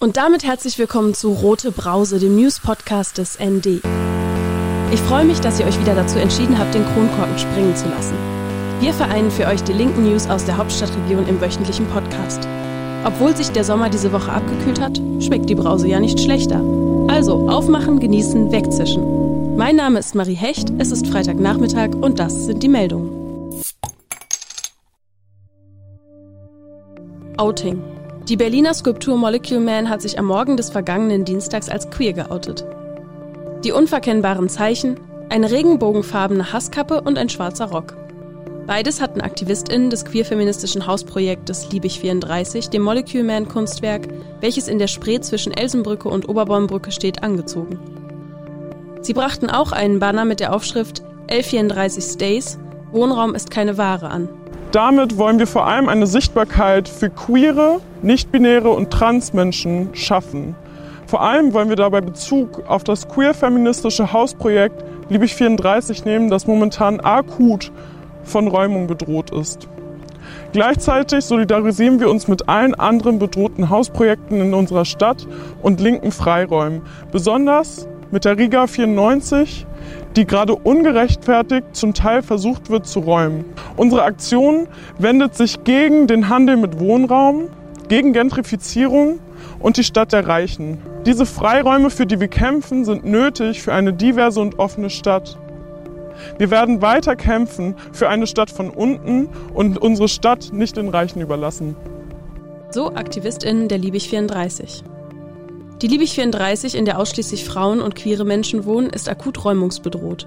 Und damit herzlich willkommen zu Rote Brause, dem News-Podcast des ND. Ich freue mich, dass ihr euch wieder dazu entschieden habt, den Kronkorken springen zu lassen. Wir vereinen für euch die linken News aus der Hauptstadtregion im wöchentlichen Podcast. Obwohl sich der Sommer diese Woche abgekühlt hat, schmeckt die Brause ja nicht schlechter. Also aufmachen, genießen, wegzischen. Mein Name ist Marie Hecht, es ist Freitagnachmittag und das sind die Meldungen. Outing. Die Berliner Skulptur Molecule Man hat sich am Morgen des vergangenen Dienstags als queer geoutet. Die unverkennbaren Zeichen, eine regenbogenfarbene Hasskappe und ein schwarzer Rock. Beides hatten AktivistInnen des queer-feministischen Hausprojektes Liebig 34, dem Molecule Man Kunstwerk, welches in der Spree zwischen Elsenbrücke und Oberbaumbrücke steht, angezogen. Sie brachten auch einen Banner mit der Aufschrift L34 Stays, Wohnraum ist keine Ware an. Damit wollen wir vor allem eine Sichtbarkeit für queere, nicht-binäre und Transmenschen schaffen. Vor allem wollen wir dabei Bezug auf das queer-feministische Hausprojekt Liebig 34 nehmen, das momentan akut von Räumung bedroht ist. Gleichzeitig solidarisieren wir uns mit allen anderen bedrohten Hausprojekten in unserer Stadt und linken Freiräumen, besonders mit der Riga 94, die gerade ungerechtfertigt zum Teil versucht wird zu räumen. Unsere Aktion wendet sich gegen den Handel mit Wohnraum, gegen Gentrifizierung und die Stadt der Reichen. Diese Freiräume, für die wir kämpfen, sind nötig für eine diverse und offene Stadt. Wir werden weiter kämpfen für eine Stadt von unten und unsere Stadt nicht den Reichen überlassen. So AktivistInnen der Liebig 34. Die Liebig 34, in der ausschließlich Frauen und queere Menschen wohnen, ist akut räumungsbedroht.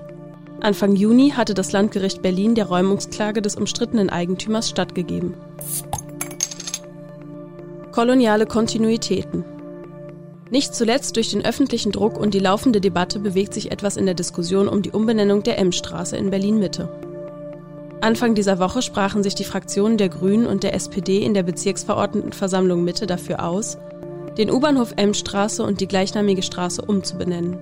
Anfang Juni hatte das Landgericht Berlin der Räumungsklage des umstrittenen Eigentümers stattgegeben. Koloniale Kontinuitäten. Nicht zuletzt durch den öffentlichen Druck und die laufende Debatte bewegt sich etwas in der Diskussion um die Umbenennung der M-Straße in Berlin-Mitte. Anfang dieser Woche sprachen sich die Fraktionen der Grünen und der SPD in der Bezirksverordnetenversammlung Mitte dafür aus, den U-Bahnhof M-Straße und die gleichnamige Straße umzubenennen.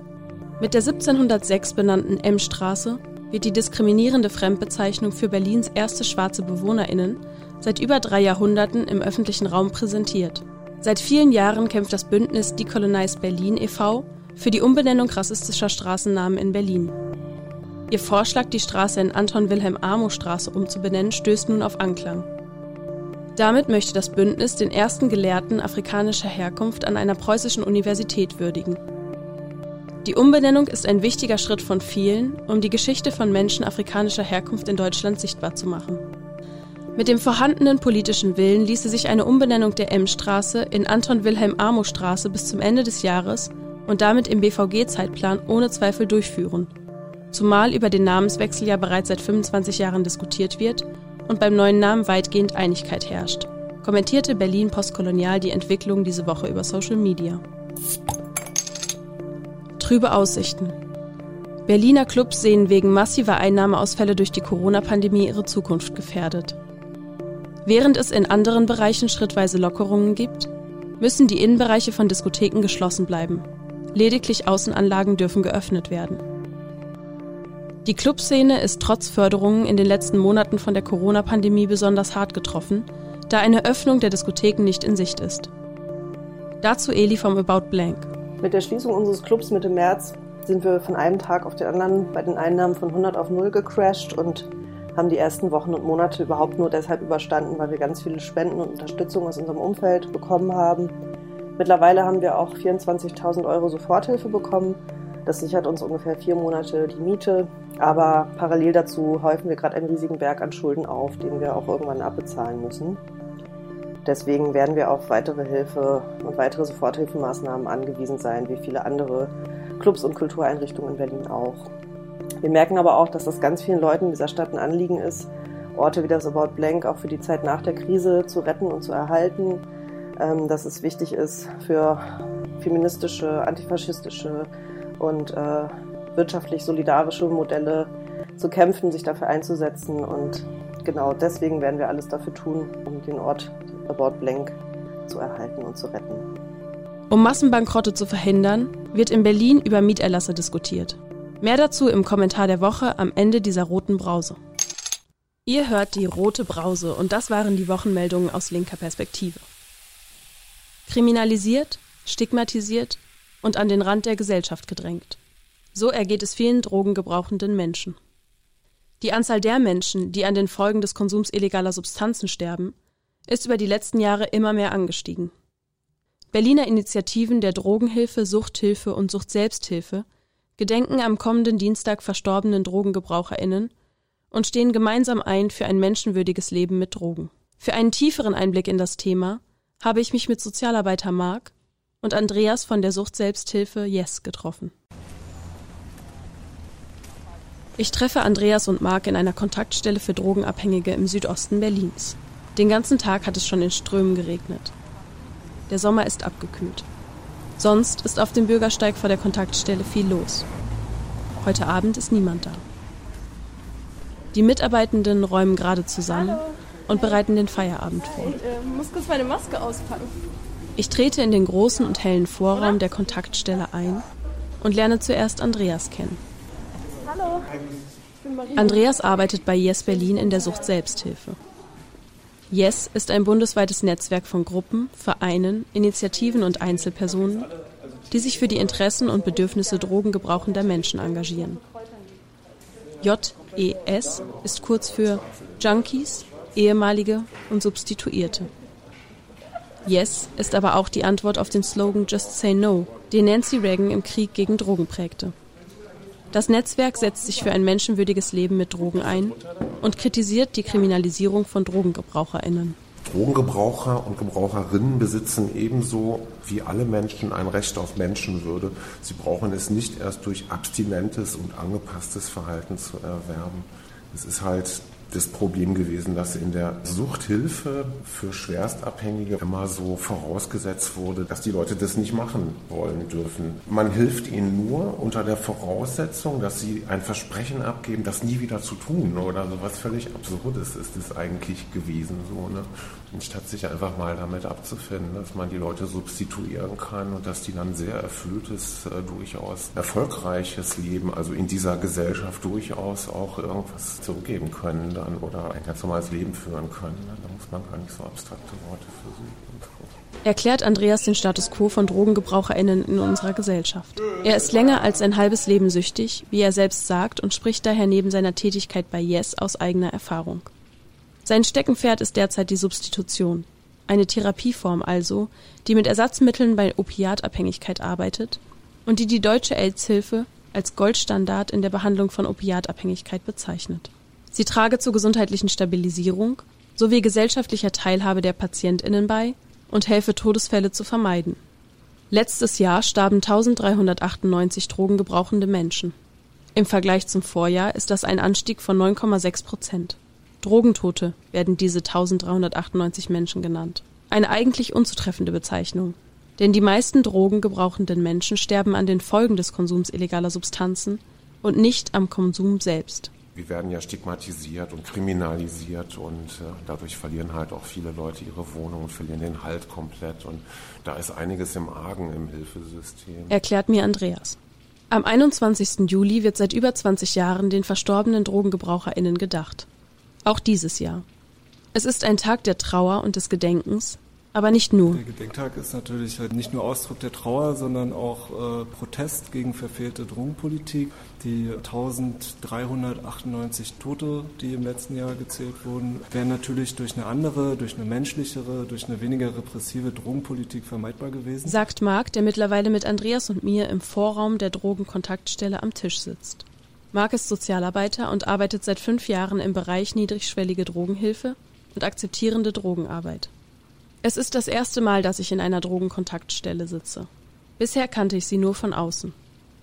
Mit der 1706 benannten M-Straße wird die diskriminierende Fremdbezeichnung für Berlins erste schwarze BewohnerInnen seit über drei Jahrhunderten im öffentlichen Raum präsentiert. Seit vielen Jahren kämpft das Bündnis Decolonize Berlin e.V. für die Umbenennung rassistischer Straßennamen in Berlin. Ihr Vorschlag, die Straße in Anton Wilhelm Amo Straße umzubenennen, stößt nun auf Anklang. Damit möchte das Bündnis den ersten Gelehrten afrikanischer Herkunft an einer preußischen Universität würdigen. Die Umbenennung ist ein wichtiger Schritt von vielen, um die Geschichte von Menschen afrikanischer Herkunft in Deutschland sichtbar zu machen. Mit dem vorhandenen politischen Willen ließe sich eine Umbenennung der M-Straße in Anton Wilhelm Amo Straße bis zum Ende des Jahres und damit im BVG-Zeitplan ohne Zweifel durchführen. Zumal über den Namenswechsel ja bereits seit 25 Jahren diskutiert wird und beim neuen Namen weitgehend Einigkeit herrscht, kommentierte Berlin Postkolonial die Entwicklung diese Woche über Social Media. Trübe Aussichten. Berliner Clubs sehen wegen massiver Einnahmeausfälle durch die Corona-Pandemie ihre Zukunft gefährdet. Während es in anderen Bereichen schrittweise Lockerungen gibt, müssen die Innenbereiche von Diskotheken geschlossen bleiben. Lediglich Außenanlagen dürfen geöffnet werden. Die Clubszene ist trotz Förderungen in den letzten Monaten von der Corona-Pandemie besonders hart getroffen, da eine Öffnung der Diskotheken nicht in Sicht ist. Dazu Eli vom About Blank. Mit der Schließung unseres Clubs Mitte März sind wir von einem Tag auf den anderen bei den Einnahmen von 100 auf 0 gecrashed und haben die ersten Wochen und Monate überhaupt nur deshalb überstanden, weil wir ganz viele Spenden und Unterstützung aus unserem Umfeld bekommen haben. Mittlerweile haben wir auch 24.000 Euro Soforthilfe bekommen. Das sichert uns ungefähr vier Monate die Miete. Aber parallel dazu häufen wir gerade einen riesigen Berg an Schulden auf, den wir auch irgendwann abbezahlen müssen. Deswegen werden wir auf weitere Hilfe und weitere Soforthilfemaßnahmen angewiesen sein, wie viele andere Clubs und Kultureinrichtungen in Berlin auch. Wir merken aber auch, dass das ganz vielen Leuten in dieser Stadt ein Anliegen ist, Orte wie das About Blank auch für die Zeit nach der Krise zu retten und zu erhalten. Ähm, dass es wichtig ist für feministische, antifaschistische und äh, wirtschaftlich solidarische Modelle zu kämpfen, sich dafür einzusetzen. Und genau deswegen werden wir alles dafür tun, um den Ort About Blank zu erhalten und zu retten. Um Massenbankrotte zu verhindern, wird in Berlin über Mieterlasse diskutiert. Mehr dazu im Kommentar der Woche am Ende dieser roten Brause. Ihr hört die rote Brause und das waren die Wochenmeldungen aus linker Perspektive. Kriminalisiert, stigmatisiert und an den Rand der Gesellschaft gedrängt. So ergeht es vielen drogengebrauchenden Menschen. Die Anzahl der Menschen, die an den Folgen des Konsums illegaler Substanzen sterben, ist über die letzten Jahre immer mehr angestiegen. Berliner Initiativen der Drogenhilfe, Suchthilfe und Suchtselbsthilfe gedenken am kommenden Dienstag verstorbenen Drogengebraucherinnen und stehen gemeinsam ein für ein menschenwürdiges Leben mit Drogen. Für einen tieferen Einblick in das Thema habe ich mich mit Sozialarbeiter Marc und Andreas von der Suchtselbsthilfe Yes getroffen. Ich treffe Andreas und Marc in einer Kontaktstelle für Drogenabhängige im Südosten Berlins. Den ganzen Tag hat es schon in Strömen geregnet. Der Sommer ist abgekühlt. Sonst ist auf dem Bürgersteig vor der Kontaktstelle viel los. Heute Abend ist niemand da. Die Mitarbeitenden räumen gerade zusammen Hallo. und bereiten den Feierabend vor. Ich äh, muss kurz meine Maske auspacken. Ich trete in den großen und hellen Vorraum der Kontaktstelle ein und lerne zuerst Andreas kennen. Hallo. Andreas arbeitet bei Yes Berlin in der Sucht Selbsthilfe. Yes ist ein bundesweites Netzwerk von Gruppen, Vereinen, Initiativen und Einzelpersonen, die sich für die Interessen und Bedürfnisse drogengebrauchender Menschen engagieren. JES ist kurz für Junkies, ehemalige und Substituierte. Yes ist aber auch die Antwort auf den Slogan Just Say No, den Nancy Reagan im Krieg gegen Drogen prägte. Das Netzwerk setzt sich für ein menschenwürdiges Leben mit Drogen ein und kritisiert die Kriminalisierung von Drogengebraucherinnen. Drogengebraucher und Gebraucherinnen besitzen ebenso wie alle Menschen ein Recht auf Menschenwürde. Sie brauchen es nicht erst durch abstinentes und angepasstes Verhalten zu erwerben. Es ist halt das Problem gewesen, dass in der Suchthilfe für Schwerstabhängige immer so vorausgesetzt wurde, dass die Leute das nicht machen wollen dürfen. Man hilft ihnen nur unter der Voraussetzung, dass sie ein Versprechen abgeben, das nie wieder zu tun oder so was völlig Absurdes ist es eigentlich gewesen. So, ne? Statt sich einfach mal damit abzufinden, dass man die Leute substituieren kann und dass die dann sehr erfülltes, äh, durchaus erfolgreiches Leben, also in dieser Gesellschaft durchaus auch irgendwas zurückgeben können dann oder ein ganz normales Leben führen können. Ne? Da muss man gar nicht so abstrakte Worte versuchen. Erklärt Andreas den Status quo von DrogengebraucherInnen in unserer Gesellschaft. Er ist länger als ein halbes Leben süchtig, wie er selbst sagt, und spricht daher neben seiner Tätigkeit bei Yes aus eigener Erfahrung. Sein Steckenpferd ist derzeit die Substitution. Eine Therapieform also, die mit Ersatzmitteln bei Opiatabhängigkeit arbeitet und die die deutsche AIDS-Hilfe als Goldstandard in der Behandlung von Opiatabhängigkeit bezeichnet. Sie trage zur gesundheitlichen Stabilisierung sowie gesellschaftlicher Teilhabe der PatientInnen bei und helfe Todesfälle zu vermeiden. Letztes Jahr starben 1398 drogengebrauchende Menschen. Im Vergleich zum Vorjahr ist das ein Anstieg von 9,6 Prozent. Drogentote werden diese 1398 Menschen genannt. Eine eigentlich unzutreffende Bezeichnung. Denn die meisten drogengebrauchenden Menschen sterben an den Folgen des Konsums illegaler Substanzen und nicht am Konsum selbst wir werden ja stigmatisiert und kriminalisiert und äh, dadurch verlieren halt auch viele Leute ihre Wohnung und verlieren den Halt komplett und da ist einiges im Argen im Hilfesystem. Erklärt mir Andreas. Am 21. Juli wird seit über 20 Jahren den verstorbenen Drogengebraucherinnen gedacht. Auch dieses Jahr. Es ist ein Tag der Trauer und des Gedenkens, aber nicht nur. Der Gedenktag ist natürlich halt nicht nur Ausdruck der Trauer, sondern auch äh, Protest gegen verfehlte Drogenpolitik. Die 1398 Tote, die im letzten Jahr gezählt wurden, wären natürlich durch eine andere, durch eine menschlichere, durch eine weniger repressive Drogenpolitik vermeidbar gewesen. Sagt Marc, der mittlerweile mit Andreas und mir im Vorraum der Drogenkontaktstelle am Tisch sitzt. Marc ist Sozialarbeiter und arbeitet seit fünf Jahren im Bereich niedrigschwellige Drogenhilfe und akzeptierende Drogenarbeit. Es ist das erste Mal, dass ich in einer Drogenkontaktstelle sitze. Bisher kannte ich sie nur von außen.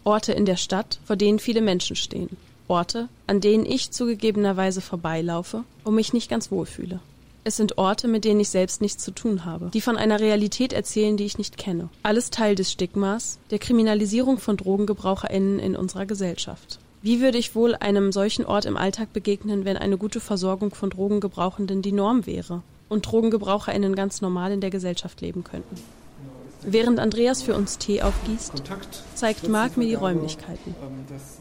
Orte in der Stadt, vor denen viele Menschen stehen. Orte, an denen ich zugegebenerweise vorbeilaufe und mich nicht ganz wohlfühle. Es sind Orte, mit denen ich selbst nichts zu tun habe, die von einer Realität erzählen, die ich nicht kenne. Alles Teil des Stigmas, der Kriminalisierung von Drogengebraucherinnen in unserer Gesellschaft. Wie würde ich wohl einem solchen Ort im Alltag begegnen, wenn eine gute Versorgung von Drogengebrauchenden die Norm wäre? Und DrogengebraucherInnen ganz normal in der Gesellschaft leben könnten. Während Andreas für uns Tee aufgießt, zeigt Marc mir die Räumlichkeiten.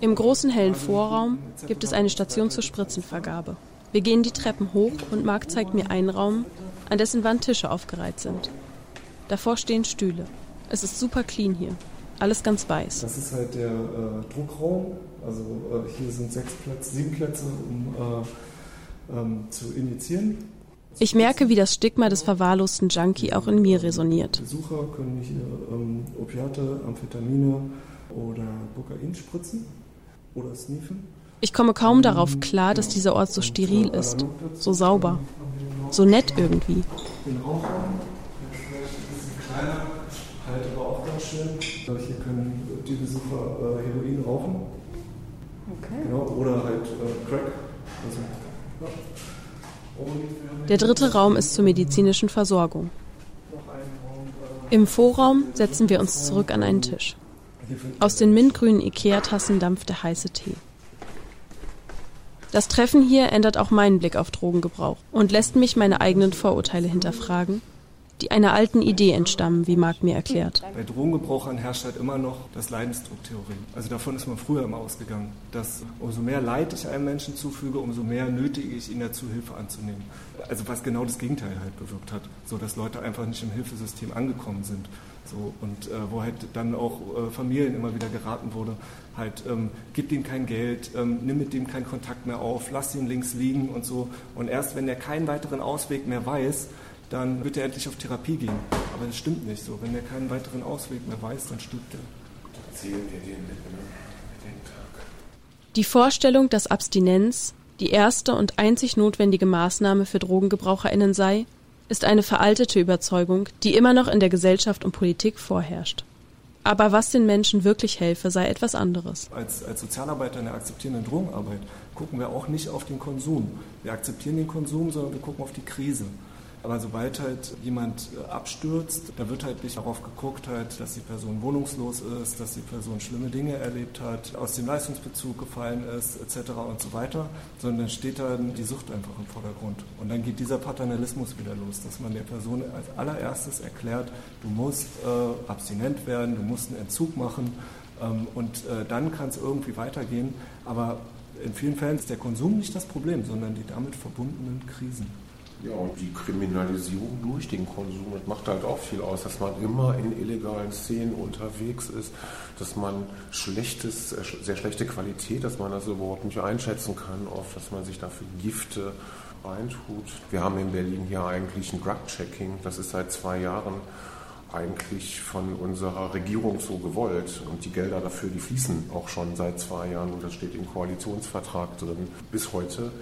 Im großen hellen Vorraum gibt es eine Station zur Spritzenvergabe. Wir gehen die Treppen hoch und Marc zeigt mir einen Raum, an dessen Wand Tische aufgereiht sind. Davor stehen Stühle. Es ist super clean hier. Alles ganz weiß. Das ist halt der äh, Druckraum. Also äh, hier sind sechs Plätze, sieben Plätze, um äh, ähm, zu injizieren. Ich merke, wie das Stigma des verwahrlosten Junkie auch in mir resoniert. Besucher können hier ähm, Opiate, Amphetamine oder Kokain spritzen oder sniefen. Ich komme kaum darauf klar, dass dieser Ort so steril ist, so sauber, so nett irgendwie. Den Rauchraum, der ist vielleicht ein bisschen kleiner, halt aber auch ganz schön. Hier können die Besucher äh, Heroin rauchen. Okay. Genau, oder halt äh, Crack. Also. Der dritte Raum ist zur medizinischen Versorgung. Im Vorraum setzen wir uns zurück an einen Tisch. Aus den mintgrünen Ikea-Tassen dampft der heiße Tee. Das Treffen hier ändert auch meinen Blick auf Drogengebrauch und lässt mich meine eigenen Vorurteile hinterfragen die einer alten Idee entstammen, wie Marc mir erklärt. Bei Drogengebrauchern herrscht halt immer noch das Leidensdrucktheorie. Also davon ist man früher immer ausgegangen, dass umso mehr Leid ich einem Menschen zufüge, umso mehr nötige ich ihn dazu, Hilfe anzunehmen. Also was genau das Gegenteil halt bewirkt hat, so dass Leute einfach nicht im Hilfesystem angekommen sind. So, und äh, wo halt dann auch äh, Familien immer wieder geraten wurde, halt, ähm, gib ihm kein Geld, ähm, nimm mit dem keinen Kontakt mehr auf, lass ihn links liegen und so. Und erst wenn er keinen weiteren Ausweg mehr weiß, dann wird er endlich auf Therapie gehen. Aber das stimmt nicht so. Wenn er keinen weiteren Ausweg mehr weiß, dann stirbt er. Die Vorstellung, dass Abstinenz die erste und einzig notwendige Maßnahme für DrogengebraucherInnen sei, ist eine veraltete Überzeugung, die immer noch in der Gesellschaft und Politik vorherrscht. Aber was den Menschen wirklich helfe, sei etwas anderes. Als, als Sozialarbeiter in der akzeptierenden Drogenarbeit gucken wir auch nicht auf den Konsum. Wir akzeptieren den Konsum, sondern wir gucken auf die Krise. Aber sobald halt jemand äh, abstürzt, da wird halt nicht darauf geguckt, halt, dass die Person wohnungslos ist, dass die Person schlimme Dinge erlebt hat, aus dem Leistungsbezug gefallen ist, etc. und so weiter, sondern steht dann die Sucht einfach im Vordergrund. Und dann geht dieser Paternalismus wieder los, dass man der Person als allererstes erklärt, du musst äh, abstinent werden, du musst einen Entzug machen ähm, und äh, dann kann es irgendwie weitergehen. Aber in vielen Fällen ist der Konsum nicht das Problem, sondern die damit verbundenen Krisen. Ja, und die Kriminalisierung durch den Konsum, das macht halt auch viel aus, dass man immer in illegalen Szenen unterwegs ist, dass man schlechtes, sehr schlechte Qualität, dass man das überhaupt nicht einschätzen kann, oft, dass man sich dafür Gifte reintut. Wir haben in Berlin hier eigentlich ein Drug-Checking, das ist seit zwei Jahren eigentlich von unserer Regierung so gewollt. Und die Gelder dafür, die fließen auch schon seit zwei Jahren und das steht im Koalitionsvertrag drin. Bis heute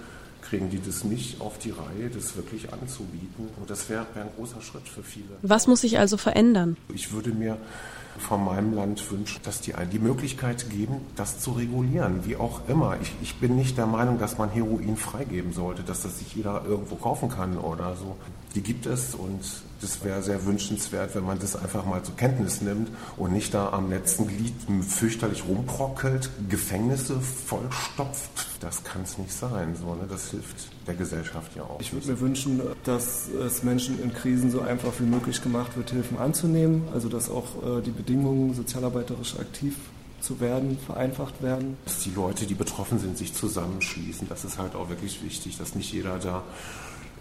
kriegen die das nicht auf die Reihe, das wirklich anzubieten. Und das wäre wär ein großer Schritt für viele. Was muss sich also verändern? Ich würde mir von meinem Land wünschen, dass die die Möglichkeit geben, das zu regulieren, wie auch immer. Ich, ich bin nicht der Meinung, dass man Heroin freigeben sollte, dass das sich jeder irgendwo kaufen kann oder so. Die gibt es und das wäre sehr wünschenswert, wenn man das einfach mal zur Kenntnis nimmt und nicht da am letzten Glied fürchterlich rumprockelt, Gefängnisse vollstopft. Das kann es nicht sein. So, ne? Das hilft der Gesellschaft ja auch. Ich würde mir wünschen, dass es Menschen in Krisen so einfach wie möglich gemacht wird, Hilfen anzunehmen. Also dass auch äh, die Bedingungen sozialarbeiterisch aktiv zu werden, vereinfacht werden. Dass die Leute, die betroffen sind, sich zusammenschließen. Das ist halt auch wirklich wichtig, dass nicht jeder da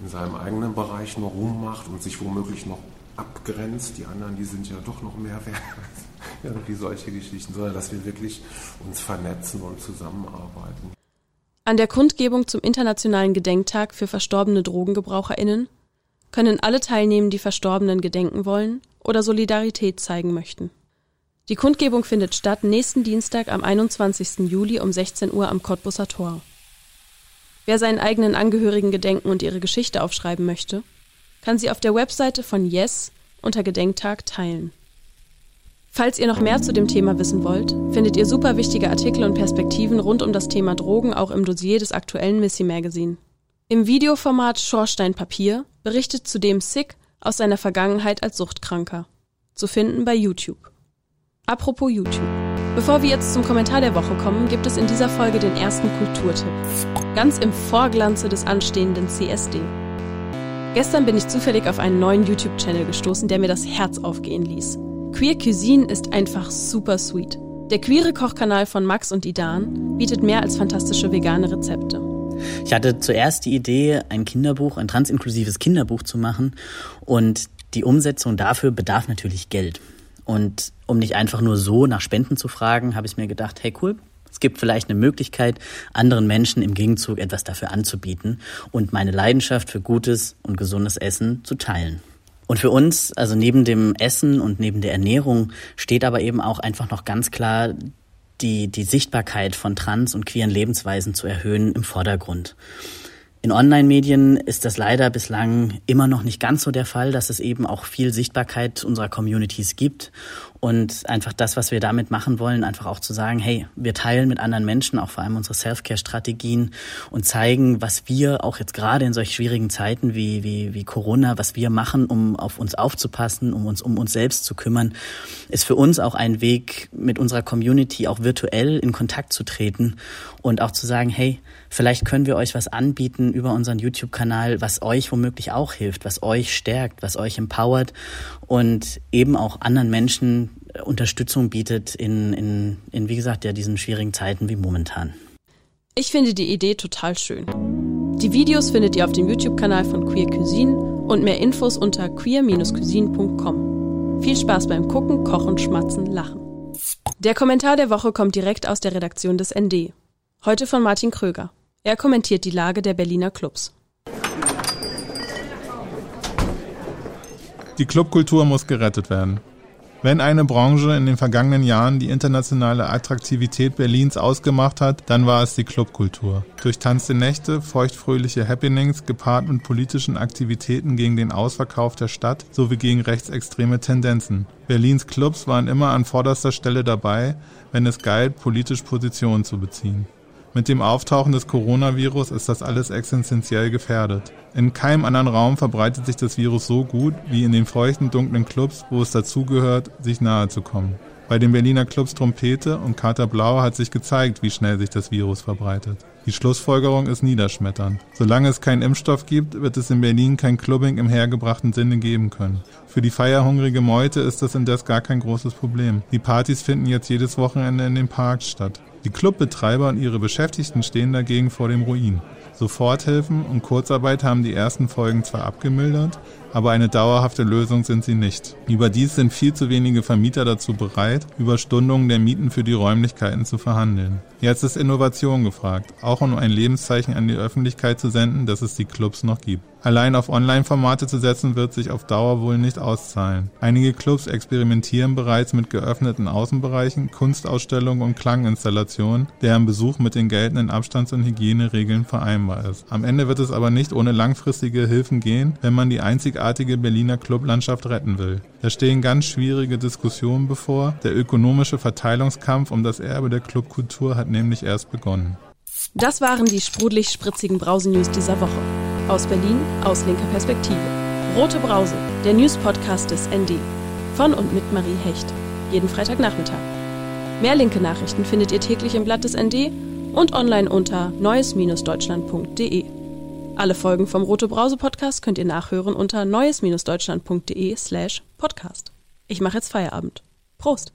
in seinem eigenen Bereich nur rummacht und sich womöglich noch abgrenzt. Die anderen, die sind ja doch noch mehr wert. Irgendwie solche Geschichten, sondern dass wir wirklich uns vernetzen und zusammenarbeiten. An der Kundgebung zum Internationalen Gedenktag für verstorbene DrogengebraucherInnen können alle teilnehmen, die Verstorbenen gedenken wollen oder Solidarität zeigen möchten. Die Kundgebung findet statt nächsten Dienstag am 21. Juli um 16 Uhr am Cottbusser Tor. Wer seinen eigenen Angehörigen gedenken und ihre Geschichte aufschreiben möchte, kann sie auf der Webseite von Yes unter Gedenktag teilen. Falls ihr noch mehr zu dem Thema wissen wollt, findet ihr super wichtige Artikel und Perspektiven rund um das Thema Drogen auch im Dossier des aktuellen Missy Magazine. Im Videoformat Schorsteinpapier berichtet zudem Sick aus seiner Vergangenheit als Suchtkranker. Zu finden bei YouTube. Apropos YouTube. Bevor wir jetzt zum Kommentar der Woche kommen, gibt es in dieser Folge den ersten Kulturtipp. Ganz im Vorglanze des anstehenden CSD. Gestern bin ich zufällig auf einen neuen YouTube-Channel gestoßen, der mir das Herz aufgehen ließ. Queer Cuisine ist einfach super sweet. Der queere Kochkanal von Max und Idan bietet mehr als fantastische vegane Rezepte. Ich hatte zuerst die Idee, ein Kinderbuch, ein transinklusives Kinderbuch zu machen und die Umsetzung dafür bedarf natürlich Geld. Und um nicht einfach nur so nach Spenden zu fragen, habe ich mir gedacht, hey cool, es gibt vielleicht eine Möglichkeit, anderen Menschen im Gegenzug etwas dafür anzubieten und meine Leidenschaft für gutes und gesundes Essen zu teilen. Und für uns, also neben dem Essen und neben der Ernährung, steht aber eben auch einfach noch ganz klar die, die Sichtbarkeit von trans- und queeren Lebensweisen zu erhöhen im Vordergrund. In Online-Medien ist das leider bislang immer noch nicht ganz so der Fall, dass es eben auch viel Sichtbarkeit unserer Communities gibt und einfach das, was wir damit machen wollen, einfach auch zu sagen, hey, wir teilen mit anderen Menschen auch vor allem unsere Self-Care-Strategien und zeigen, was wir auch jetzt gerade in solch schwierigen Zeiten wie, wie, wie Corona, was wir machen, um auf uns aufzupassen, um uns um uns selbst zu kümmern, ist für uns auch ein Weg, mit unserer Community auch virtuell in Kontakt zu treten und auch zu sagen, hey, vielleicht können wir euch was anbieten über unseren YouTube-Kanal, was euch womöglich auch hilft, was euch stärkt, was euch empowert und eben auch anderen Menschen Unterstützung bietet in, in, in, wie gesagt, ja, diesen schwierigen Zeiten wie momentan. Ich finde die Idee total schön. Die Videos findet ihr auf dem YouTube-Kanal von Queer Cuisine und mehr Infos unter queer-cuisine.com. Viel Spaß beim Gucken, Kochen, Schmatzen, Lachen. Der Kommentar der Woche kommt direkt aus der Redaktion des ND. Heute von Martin Kröger. Er kommentiert die Lage der Berliner Clubs. Die Clubkultur muss gerettet werden. Wenn eine Branche in den vergangenen Jahren die internationale Attraktivität Berlins ausgemacht hat, dann war es die Clubkultur. Durch tanzte Nächte, feuchtfröhliche Happenings, gepaart mit politischen Aktivitäten gegen den Ausverkauf der Stadt sowie gegen rechtsextreme Tendenzen. Berlins Clubs waren immer an vorderster Stelle dabei, wenn es galt, politisch Positionen zu beziehen. Mit dem Auftauchen des Coronavirus ist das alles existenziell gefährdet. In keinem anderen Raum verbreitet sich das Virus so gut wie in den feuchten, dunklen Clubs, wo es dazugehört, sich nahe zu kommen. Bei den Berliner Clubs Trompete und Kater Blau hat sich gezeigt, wie schnell sich das Virus verbreitet. Die Schlussfolgerung ist niederschmetternd. Solange es keinen Impfstoff gibt, wird es in Berlin kein Clubbing im hergebrachten Sinne geben können. Für die feierhungrige Meute ist das indes gar kein großes Problem. Die Partys finden jetzt jedes Wochenende in den Parks statt. Die Clubbetreiber und ihre Beschäftigten stehen dagegen vor dem Ruin. Soforthilfen und Kurzarbeit haben die ersten Folgen zwar abgemildert, aber eine dauerhafte Lösung sind sie nicht. Überdies sind viel zu wenige Vermieter dazu bereit, über Stundungen der Mieten für die Räumlichkeiten zu verhandeln. Jetzt ist Innovation gefragt, auch um ein Lebenszeichen an die Öffentlichkeit zu senden, dass es die Clubs noch gibt. Allein auf Online-Formate zu setzen, wird sich auf Dauer wohl nicht auszahlen. Einige Clubs experimentieren bereits mit geöffneten Außenbereichen, Kunstausstellungen und Klanginstallationen, deren Besuch mit den geltenden Abstands- und Hygieneregeln vereinbar ist. Am Ende wird es aber nicht ohne langfristige Hilfen gehen, wenn man die einzigartige Berliner Clublandschaft retten will. Da stehen ganz schwierige Diskussionen bevor. Der ökonomische Verteilungskampf um das Erbe der Clubkultur hat nämlich erst begonnen. Das waren die sprudelig-spritzigen Brausen-News dieser Woche. Aus Berlin, aus linker Perspektive. Rote Brause, der News-Podcast des ND. Von und mit Marie Hecht. Jeden Freitagnachmittag. Mehr linke Nachrichten findet ihr täglich im Blatt des ND und online unter neues-deutschland.de. Alle Folgen vom Rote Brause Podcast könnt ihr nachhören unter neues-deutschland.de slash podcast. Ich mache jetzt Feierabend. Prost!